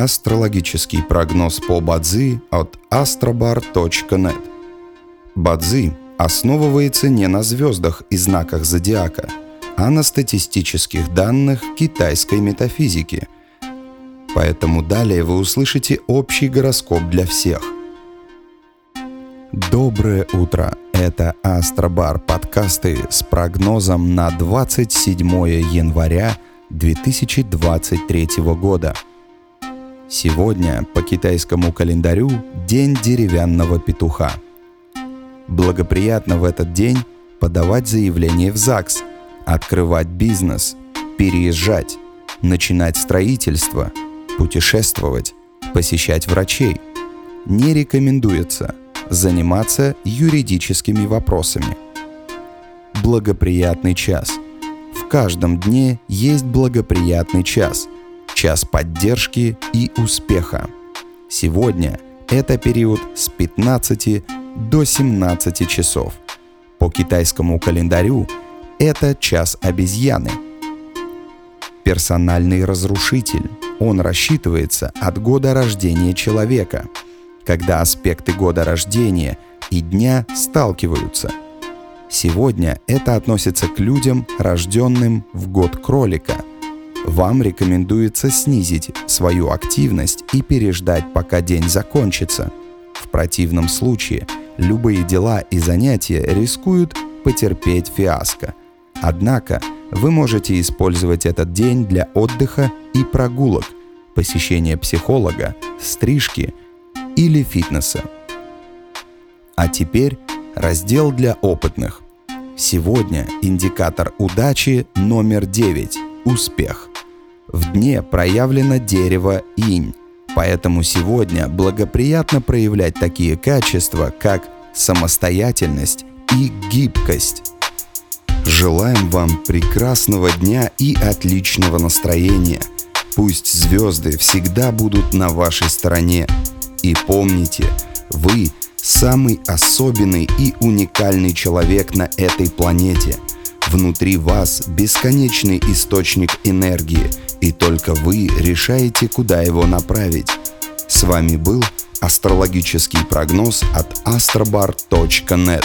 Астрологический прогноз по Бадзи от astrobar.net Бадзи основывается не на звездах и знаках зодиака, а на статистических данных китайской метафизики. Поэтому далее вы услышите общий гороскоп для всех. Доброе утро! Это Астробар подкасты с прогнозом на 27 января 2023 года. Сегодня по китайскому календарю День деревянного петуха. Благоприятно в этот день подавать заявление в ЗАГС, открывать бизнес, переезжать, начинать строительство, путешествовать, посещать врачей. Не рекомендуется – заниматься юридическими вопросами. Благоприятный час. В каждом дне есть благоприятный час, час поддержки и успеха. Сегодня это период с 15 до 17 часов. По китайскому календарю это час обезьяны. Персональный разрушитель. Он рассчитывается от года рождения человека – когда аспекты года рождения и дня сталкиваются. Сегодня это относится к людям, рожденным в год кролика. Вам рекомендуется снизить свою активность и переждать, пока день закончится. В противном случае любые дела и занятия рискуют потерпеть фиаско. Однако вы можете использовать этот день для отдыха и прогулок, посещения психолога, стрижки – или фитнеса. А теперь раздел для опытных. Сегодня индикатор удачи номер 9 – успех. В дне проявлено дерево инь, поэтому сегодня благоприятно проявлять такие качества, как самостоятельность и гибкость. Желаем вам прекрасного дня и отличного настроения. Пусть звезды всегда будут на вашей стороне – и помните, вы самый особенный и уникальный человек на этой планете. Внутри вас бесконечный источник энергии, и только вы решаете, куда его направить. С вами был астрологический прогноз от astrobar.net.